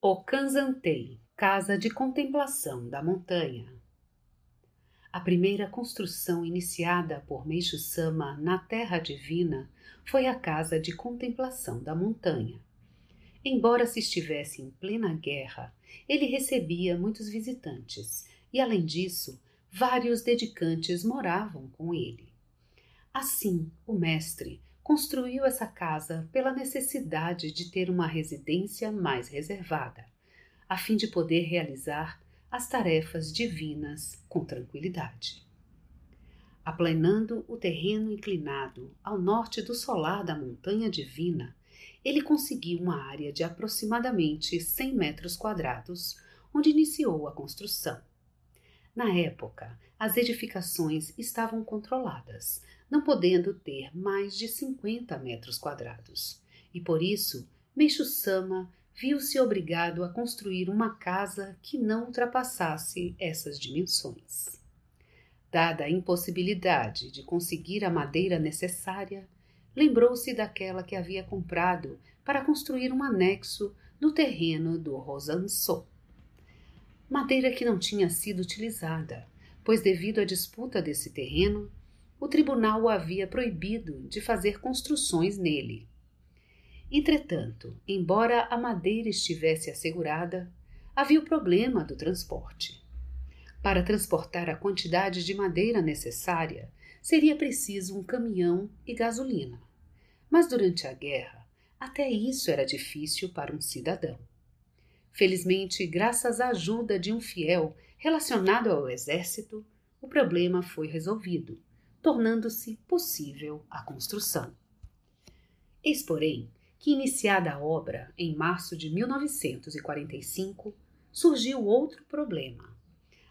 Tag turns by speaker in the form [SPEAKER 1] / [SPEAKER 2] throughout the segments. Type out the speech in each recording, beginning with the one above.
[SPEAKER 1] O Kanzantei, Casa de Contemplação da Montanha. A primeira construção iniciada por Meixo Sama na Terra Divina foi a Casa de Contemplação da Montanha. Embora se estivesse em plena guerra, ele recebia muitos visitantes e, além disso, vários dedicantes moravam com ele. Assim, o mestre construiu essa casa pela necessidade de ter uma residência mais reservada, a fim de poder realizar as tarefas divinas com tranquilidade. Aplanando o terreno inclinado ao norte do solar da Montanha Divina, ele conseguiu uma área de aproximadamente 100 metros quadrados, onde iniciou a construção. Na época, as edificações estavam controladas, não podendo ter mais de 50 metros quadrados, e por isso Meixo Sama viu-se obrigado a construir uma casa que não ultrapassasse essas dimensões. Dada a impossibilidade de conseguir a madeira necessária, lembrou-se daquela que havia comprado para construir um anexo no terreno do Rosanso. Madeira que não tinha sido utilizada, pois devido à disputa desse terreno, o tribunal o havia proibido de fazer construções nele. Entretanto, embora a madeira estivesse assegurada, havia o problema do transporte. Para transportar a quantidade de madeira necessária, seria preciso um caminhão e gasolina. Mas durante a guerra, até isso era difícil para um cidadão. Felizmente, graças à ajuda de um fiel relacionado ao exército, o problema foi resolvido tornando-se possível a construção. Eis, porém, que, iniciada a obra em março de 1945, surgiu outro problema: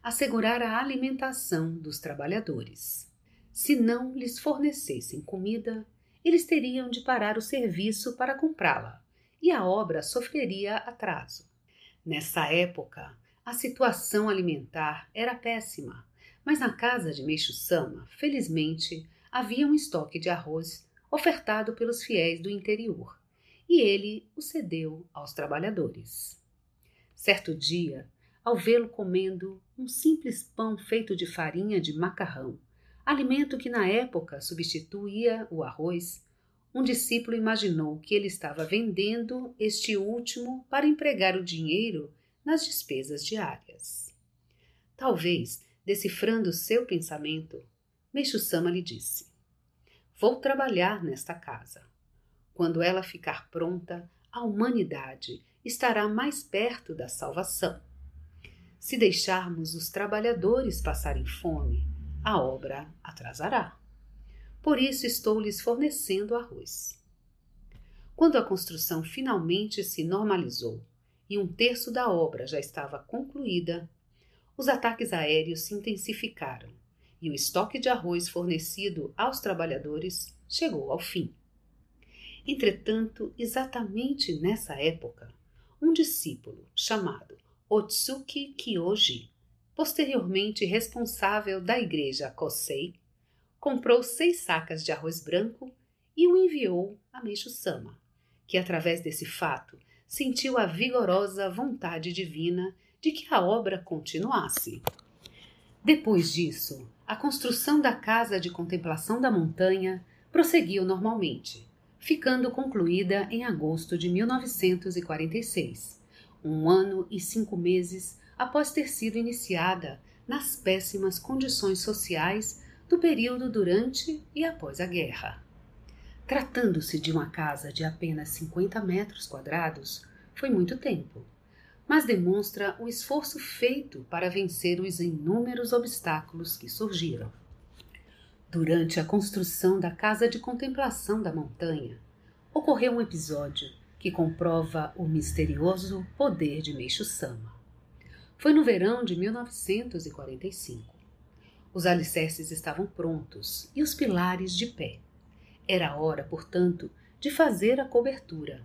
[SPEAKER 1] assegurar a alimentação dos trabalhadores. Se não lhes fornecessem comida, eles teriam de parar o serviço para comprá-la e a obra sofreria atraso. Nessa época, a situação alimentar era péssima mas na casa de Meixo Sama, felizmente, havia um estoque de arroz ofertado pelos fiéis do interior, e ele o cedeu aos trabalhadores. Certo dia, ao vê-lo comendo um simples pão feito de farinha de macarrão, alimento que na época substituía o arroz, um discípulo imaginou que ele estava vendendo este último para empregar o dinheiro nas despesas diárias. Talvez Decifrando seu pensamento, Meixo Sama lhe disse: Vou trabalhar nesta casa. Quando ela ficar pronta, a humanidade estará mais perto da salvação. Se deixarmos os trabalhadores passarem fome, a obra atrasará. Por isso estou lhes fornecendo arroz. Quando a construção finalmente se normalizou e um terço da obra já estava concluída, os ataques aéreos se intensificaram e o estoque de arroz fornecido aos trabalhadores chegou ao fim. Entretanto, exatamente nessa época, um discípulo chamado Otsuki Kyoji, posteriormente responsável da igreja Kosei, comprou seis sacas de arroz branco e o enviou a Meixo Sama, que através desse fato sentiu a vigorosa vontade divina de que a obra continuasse. Depois disso, a construção da Casa de Contemplação da Montanha prosseguiu normalmente, ficando concluída em agosto de 1946, um ano e cinco meses após ter sido iniciada nas péssimas condições sociais do período durante e após a guerra. Tratando-se de uma casa de apenas 50 metros quadrados, foi muito tempo mas demonstra o esforço feito para vencer os inúmeros obstáculos que surgiram. Durante a construção da casa de contemplação da montanha, ocorreu um episódio que comprova o misterioso poder de Meixo Sama. Foi no verão de 1945. Os alicerces estavam prontos e os pilares de pé. Era hora, portanto, de fazer a cobertura.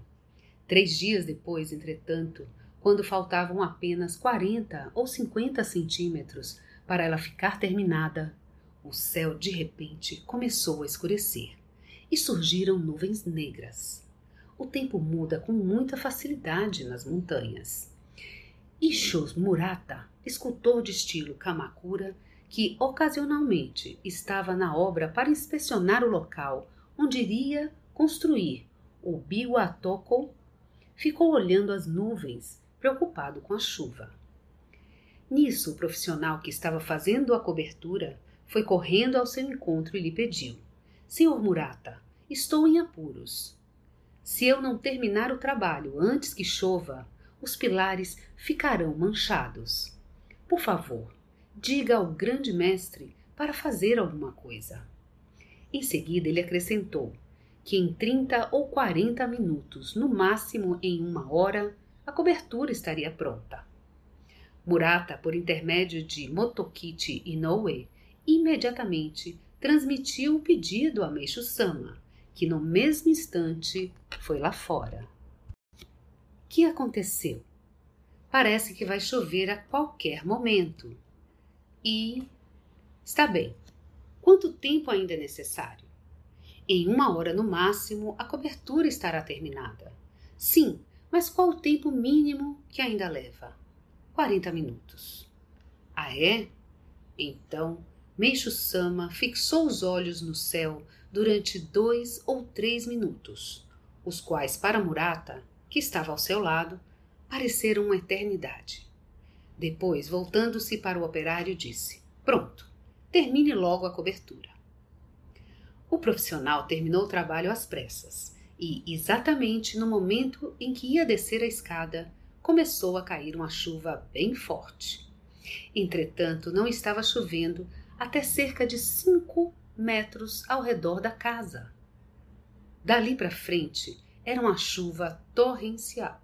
[SPEAKER 1] Três dias depois, entretanto, quando faltavam apenas 40 ou 50 centímetros para ela ficar terminada, o céu de repente começou a escurecer e surgiram nuvens negras. O tempo muda com muita facilidade nas montanhas. Ishos Murata, escultor de estilo Kamakura, que ocasionalmente estava na obra para inspecionar o local onde iria construir o Biwatoko, ficou olhando as nuvens, preocupado com a chuva. Nisso, o profissional que estava fazendo a cobertura foi correndo ao seu encontro e lhe pediu: Senhor Murata, estou em apuros. Se eu não terminar o trabalho antes que chova, os pilares ficarão manchados. Por favor, diga ao grande mestre para fazer alguma coisa. Em seguida, ele acrescentou que em 30 ou 40 minutos, no máximo em uma hora, a cobertura estaria pronta. Murata, por intermédio de Motokichi Inoue, imediatamente transmitiu o pedido a Meixo Sama, que no mesmo instante foi lá fora. Que aconteceu? Parece que vai chover a qualquer momento, e. Está bem. Quanto tempo ainda é necessário? Em uma hora no máximo, a cobertura estará terminada. Sim, mas qual o tempo mínimo que ainda leva? 40 minutos. Ah, é? Então, Meixo Sama fixou os olhos no céu durante dois ou três minutos, os quais, para Murata, que estava ao seu lado, pareceram uma eternidade. Depois, voltando-se para o operário, disse: Pronto, termine logo a cobertura. O profissional terminou o trabalho às pressas e, exatamente no momento em que ia descer a escada, começou a cair uma chuva bem forte. Entretanto, não estava chovendo até cerca de cinco metros ao redor da casa. Dali para frente era uma chuva torrencial.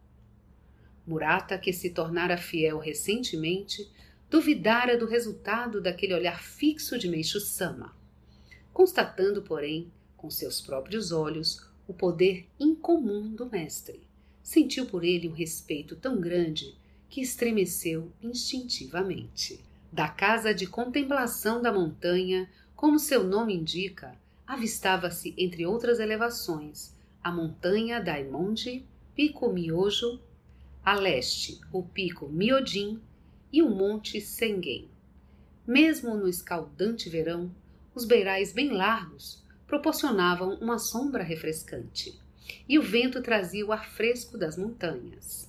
[SPEAKER 1] Murata, que se tornara fiel recentemente, duvidara do resultado daquele olhar fixo de Meixo Sama, constatando, porém, com seus próprios olhos, o poder incomum do mestre. Sentiu por ele um respeito tão grande que estremeceu instintivamente. Da casa de contemplação da montanha, como seu nome indica, avistava-se, entre outras elevações, a montanha Daimonde, Pico Miojo a leste o pico Miodin e o monte Sengen. Mesmo no escaldante verão, os beirais bem largos proporcionavam uma sombra refrescante e o vento trazia o ar fresco das montanhas.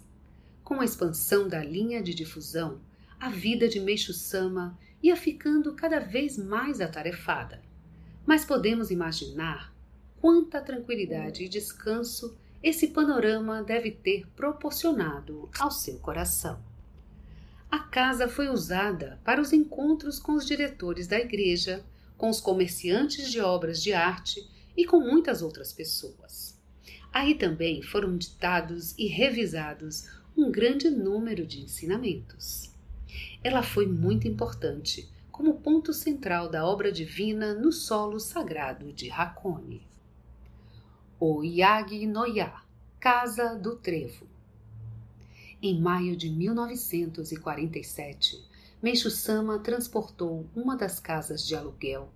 [SPEAKER 1] Com a expansão da linha de difusão, a vida de Meixo Sama ia ficando cada vez mais atarefada. Mas podemos imaginar quanta tranquilidade e descanso esse panorama deve ter proporcionado ao seu coração. A casa foi usada para os encontros com os diretores da igreja, com os comerciantes de obras de arte e com muitas outras pessoas. Aí também foram ditados e revisados um grande número de ensinamentos. Ela foi muito importante como ponto central da obra divina no solo sagrado de Hakone o Yagi Noya, Casa do Trevo. Em maio de 1947, Meixo Sama transportou uma das casas de aluguel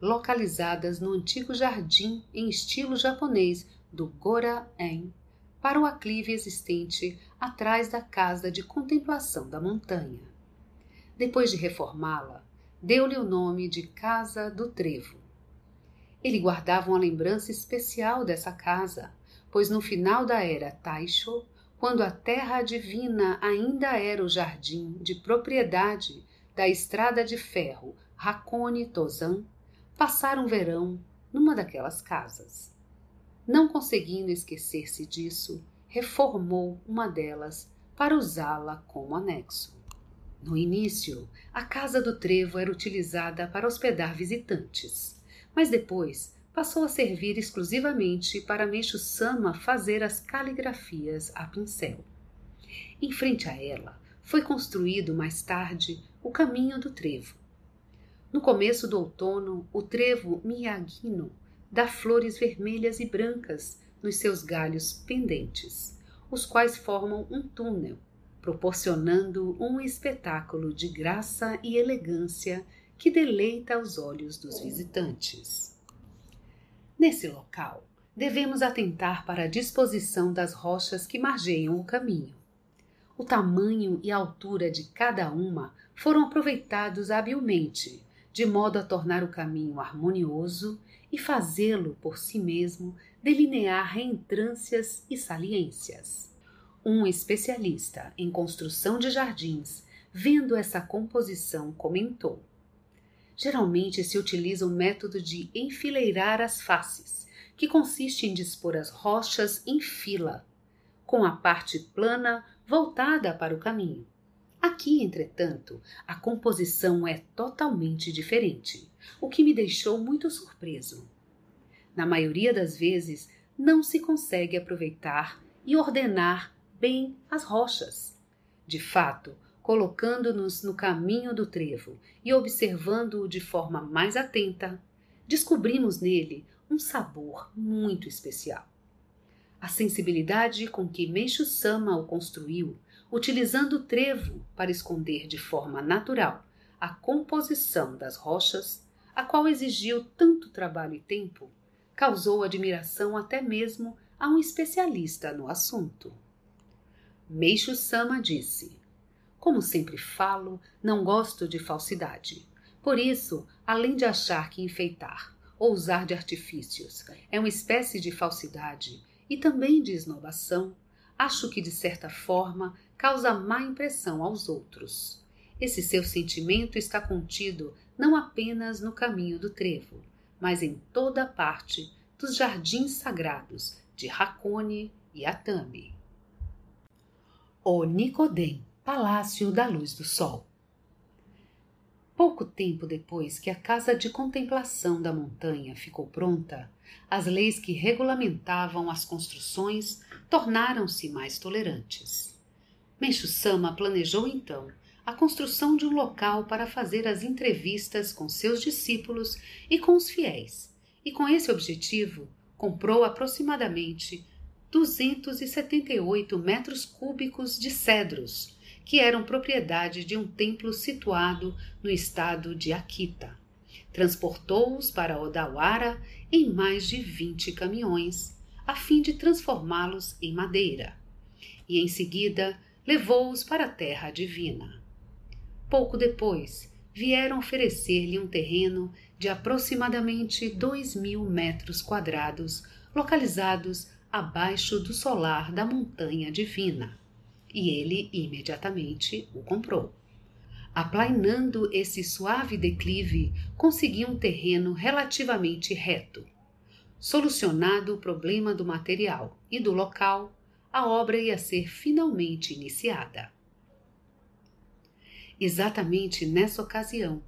[SPEAKER 1] localizadas no antigo jardim em estilo japonês do Gora-en para o aclive existente atrás da casa de contemplação da montanha. Depois de reformá-la, deu-lhe o nome de Casa do Trevo ele guardava uma lembrança especial dessa casa, pois no final da era Taisho, quando a terra divina ainda era o jardim de propriedade da estrada de ferro Hakone Tozan, passaram verão numa daquelas casas. Não conseguindo esquecer-se disso, reformou uma delas para usá-la como anexo. No início, a casa do trevo era utilizada para hospedar visitantes mas depois passou a servir exclusivamente para Meixo Sama fazer as caligrafias a pincel. Em frente a ela foi construído mais tarde o caminho do trevo. No começo do outono, o trevo Miyagino dá flores vermelhas e brancas nos seus galhos pendentes, os quais formam um túnel, proporcionando um espetáculo de graça e elegância que deleita os olhos dos visitantes. Nesse local, devemos atentar para a disposição das rochas que margeiam o caminho. O tamanho e a altura de cada uma foram aproveitados habilmente, de modo a tornar o caminho harmonioso e fazê-lo por si mesmo delinear reentrâncias e saliências. Um especialista em construção de jardins, vendo essa composição, comentou: Geralmente se utiliza o método de enfileirar as faces, que consiste em dispor as rochas em fila, com a parte plana voltada para o caminho. Aqui, entretanto, a composição é totalmente diferente, o que me deixou muito surpreso. Na maioria das vezes, não se consegue aproveitar e ordenar bem as rochas. De fato, colocando-nos no caminho do trevo e observando-o de forma mais atenta, descobrimos nele um sabor muito especial. A sensibilidade com que Meixo Sama o construiu, utilizando o trevo para esconder de forma natural a composição das rochas, a qual exigiu tanto trabalho e tempo, causou admiração até mesmo a um especialista no assunto. Meixo Sama disse: como sempre falo, não gosto de falsidade. Por isso, além de achar que enfeitar ou usar de artifícios é uma espécie de falsidade e também de esnobação, acho que de certa forma causa má impressão aos outros. Esse seu sentimento está contido não apenas no caminho do trevo, mas em toda parte dos jardins sagrados de Hakone e Atami. O Nicodem Palácio da Luz do Sol. Pouco tempo depois que a casa de contemplação da montanha ficou pronta, as leis que regulamentavam as construções tornaram-se mais tolerantes. Menchu Sama planejou então a construção de um local para fazer as entrevistas com seus discípulos e com os fiéis, e com esse objetivo comprou aproximadamente 278 metros cúbicos de cedros que eram propriedade de um templo situado no estado de Akita. Transportou-os para Odawara em mais de 20 caminhões, a fim de transformá-los em madeira, e em seguida levou-os para a terra divina. Pouco depois, vieram oferecer-lhe um terreno de aproximadamente dois mil metros quadrados, localizados abaixo do solar da Montanha Divina e ele imediatamente o comprou. Aplainando esse suave declive, consegui um terreno relativamente reto. Solucionado o problema do material e do local, a obra ia ser finalmente iniciada. Exatamente nessa ocasião,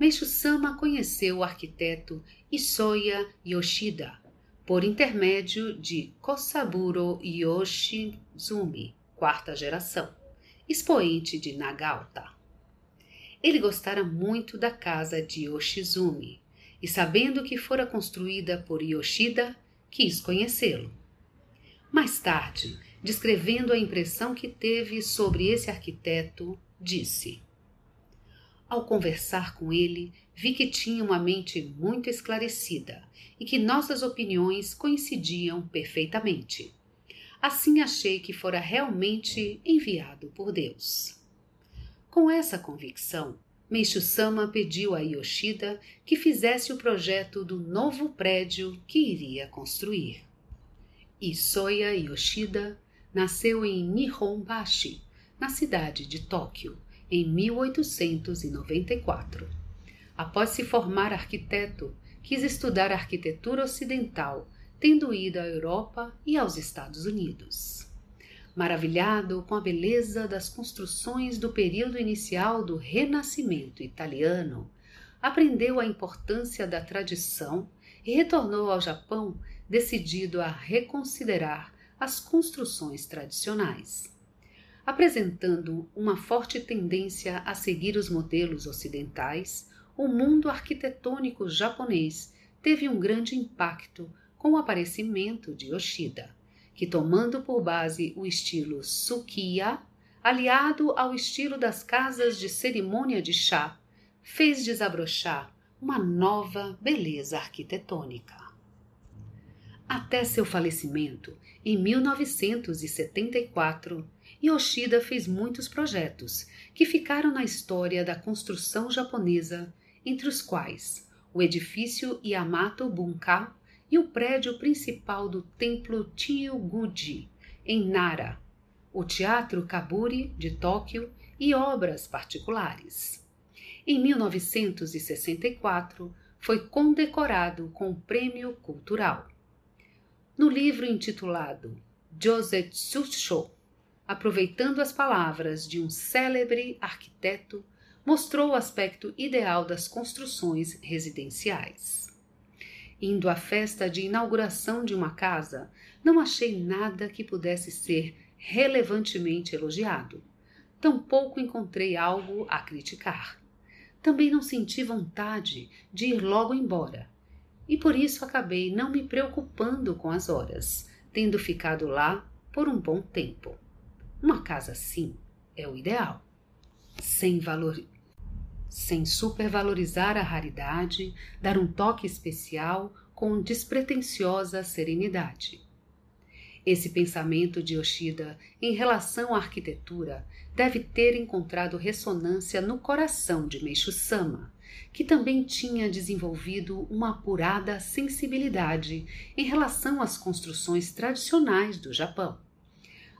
[SPEAKER 1] Meishu Sama conheceu o arquiteto Isoya Yoshida, por intermédio de Kosaburo Yoshizumi, quarta geração, expoente de Nagauta. Ele gostara muito da casa de Yoshizumi e, sabendo que fora construída por Yoshida, quis conhecê-lo. Mais tarde, descrevendo a impressão que teve sobre esse arquiteto, disse: Ao conversar com ele, vi que tinha uma mente muito esclarecida e que nossas opiniões coincidiam perfeitamente. Assim achei que fora realmente enviado por Deus. Com essa convicção, Meishu Sama pediu a Yoshida que fizesse o projeto do novo prédio que iria construir. Isoya Yoshida nasceu em Nihonbashi, na cidade de Tóquio, em 1894. Após se formar arquiteto, quis estudar arquitetura ocidental tendo ido à Europa e aos Estados Unidos. Maravilhado com a beleza das construções do período inicial do Renascimento italiano, aprendeu a importância da tradição e retornou ao Japão decidido a reconsiderar as construções tradicionais. Apresentando uma forte tendência a seguir os modelos ocidentais, o mundo arquitetônico japonês teve um grande impacto com o aparecimento de Yoshida, que tomando por base o estilo Sukiya, aliado ao estilo das casas de cerimônia de chá, fez desabrochar uma nova beleza arquitetônica. Até seu falecimento, em 1974, Yoshida fez muitos projetos que ficaram na história da construção japonesa, entre os quais o edifício Yamato Bunka e o prédio principal do templo Chiyoguji, em Nara, o Teatro Kaburi de Tóquio e obras particulares. Em 1964, foi condecorado com o Prêmio Cultural. No livro intitulado Josetsucho, aproveitando as palavras de um célebre arquiteto, mostrou o aspecto ideal das construções residenciais. Indo à festa de inauguração de uma casa, não achei nada que pudesse ser relevantemente elogiado. Tampouco encontrei algo a criticar. Também não senti vontade de ir logo embora e por isso acabei não me preocupando com as horas, tendo ficado lá por um bom tempo. Uma casa assim é o ideal, sem valor, sem supervalorizar a raridade, dar um toque especial com despretensiosa serenidade. Esse pensamento de Yoshida em relação à arquitetura deve ter encontrado ressonância no coração de Meishu Sama, que também tinha desenvolvido uma apurada sensibilidade em relação às construções tradicionais do Japão.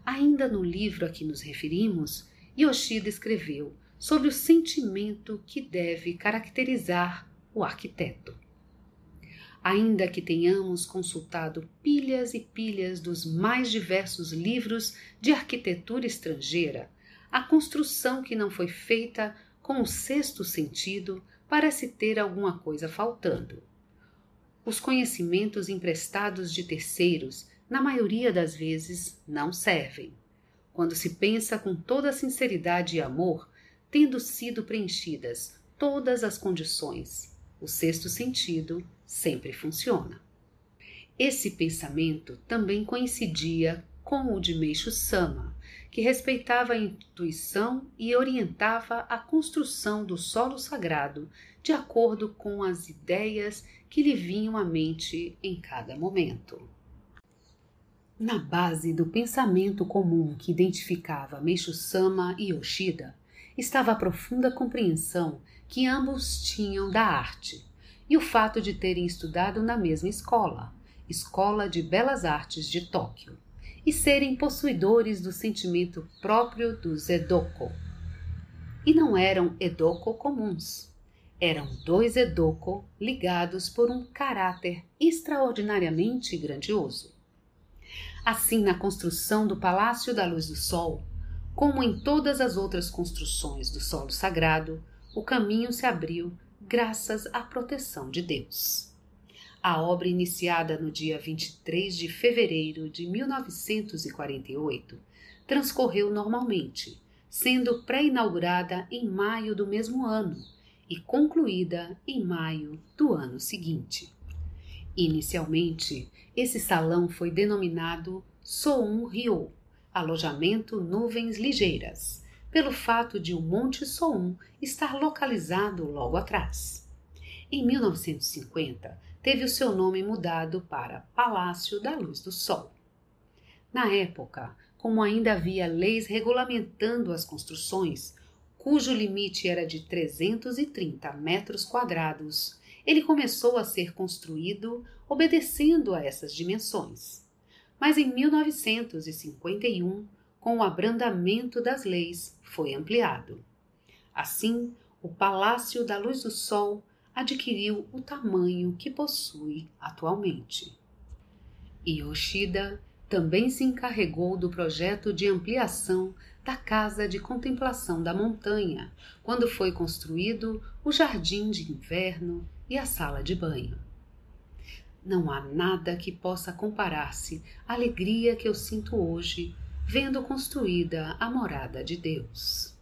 [SPEAKER 1] Ainda no livro a que nos referimos, Yoshida escreveu sobre o sentimento que deve caracterizar o arquiteto. Ainda que tenhamos consultado pilhas e pilhas dos mais diversos livros de arquitetura estrangeira, a construção que não foi feita com o sexto sentido parece ter alguma coisa faltando. Os conhecimentos emprestados de terceiros, na maioria das vezes, não servem. Quando se pensa com toda sinceridade e amor, tendo sido preenchidas todas as condições, o sexto sentido sempre funciona. Esse pensamento também coincidia com o de Meixo Sama, que respeitava a intuição e orientava a construção do solo sagrado de acordo com as ideias que lhe vinham à mente em cada momento. Na base do pensamento comum que identificava Meixo Sama e Yoshida estava a profunda compreensão que ambos tinham da arte e o fato de terem estudado na mesma escola, Escola de Belas Artes de Tóquio e serem possuidores do sentimento próprio dos Edoko. E não eram Edoko comuns. Eram dois Edoko ligados por um caráter extraordinariamente grandioso. Assim, na construção do Palácio da Luz do Sol, como em todas as outras construções do solo sagrado, o caminho se abriu graças à proteção de Deus. A obra, iniciada no dia 23 de fevereiro de 1948, transcorreu normalmente, sendo pré-inaugurada em maio do mesmo ano e concluída em maio do ano seguinte. Inicialmente, esse salão foi denominado Soun Ryo, alojamento nuvens ligeiras, pelo fato de o Monte Soun estar localizado logo atrás. Em 1950, teve o seu nome mudado para Palácio da Luz do Sol. Na época, como ainda havia leis regulamentando as construções, cujo limite era de 330 metros quadrados, ele começou a ser construído obedecendo a essas dimensões. Mas em 1951, com o abrandamento das leis, foi ampliado. Assim, o Palácio da Luz do Sol adquiriu o tamanho que possui atualmente. Yoshida também se encarregou do projeto de ampliação da Casa de Contemplação da Montanha, quando foi construído o Jardim de Inverno e a Sala de Banho. Não há nada que possa comparar-se à alegria que eu sinto hoje vendo construída a morada de Deus.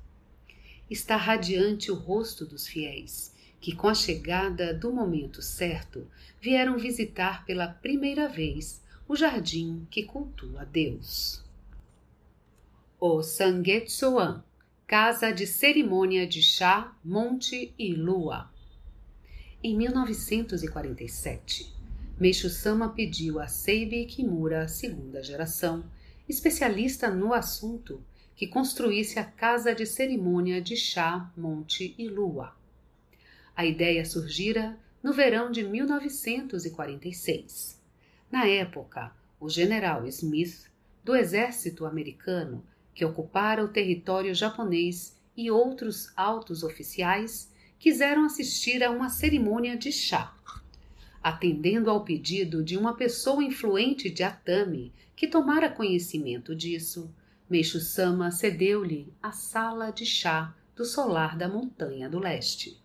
[SPEAKER 1] Está radiante o rosto dos fiéis, que com a chegada do momento certo vieram visitar pela primeira vez o jardim que cultua Deus. O Sangetsuan, casa de cerimônia de chá, monte e lua. Em 1947, Meishu Sama pediu a Seibi Kimura, segunda geração, especialista no assunto, que construísse a casa de cerimônia de chá, monte e lua. A ideia surgira no verão de 1946. Na época, o general Smith, do exército americano, que ocupara o território japonês, e outros altos oficiais quiseram assistir a uma cerimônia de chá atendendo ao pedido de uma pessoa influente de Atami que tomara conhecimento disso. Meixo Sama cedeu-lhe a sala de chá do solar da montanha do leste.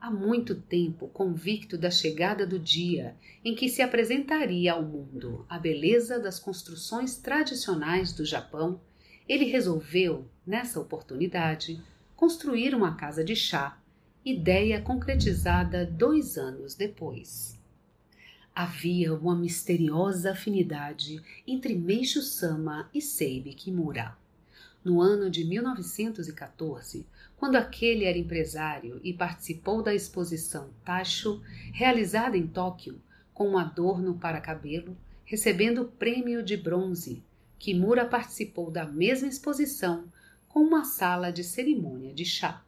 [SPEAKER 1] Há muito tempo, convicto da chegada do dia em que se apresentaria ao mundo a beleza das construções tradicionais do Japão, ele resolveu, nessa oportunidade, construir uma casa de chá ideia concretizada dois anos depois. Havia uma misteriosa afinidade entre Meishu Sama e Seibi Kimura. No ano de 1914, quando aquele era empresário e participou da exposição Tacho, realizada em Tóquio, com um adorno para cabelo, recebendo o prêmio de bronze, Kimura participou da mesma exposição com uma sala de cerimônia de chá.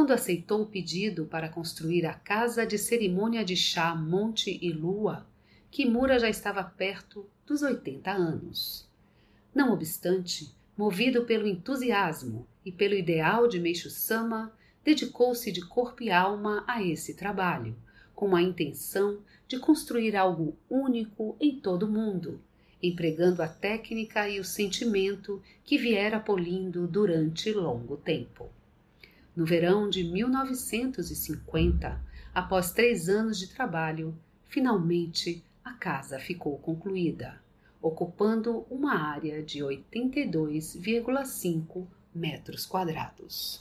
[SPEAKER 1] Quando aceitou o pedido para construir a casa de cerimônia de chá Monte e Lua, Kimura já estava perto dos 80 anos. Não obstante, movido pelo entusiasmo e pelo ideal de Meishu Sama, dedicou-se de corpo e alma a esse trabalho, com a intenção de construir algo único em todo o mundo, empregando a técnica e o sentimento que viera polindo durante longo tempo. No verão de 1950, após três anos de trabalho, finalmente a casa ficou concluída, ocupando uma área de 82,5 metros quadrados.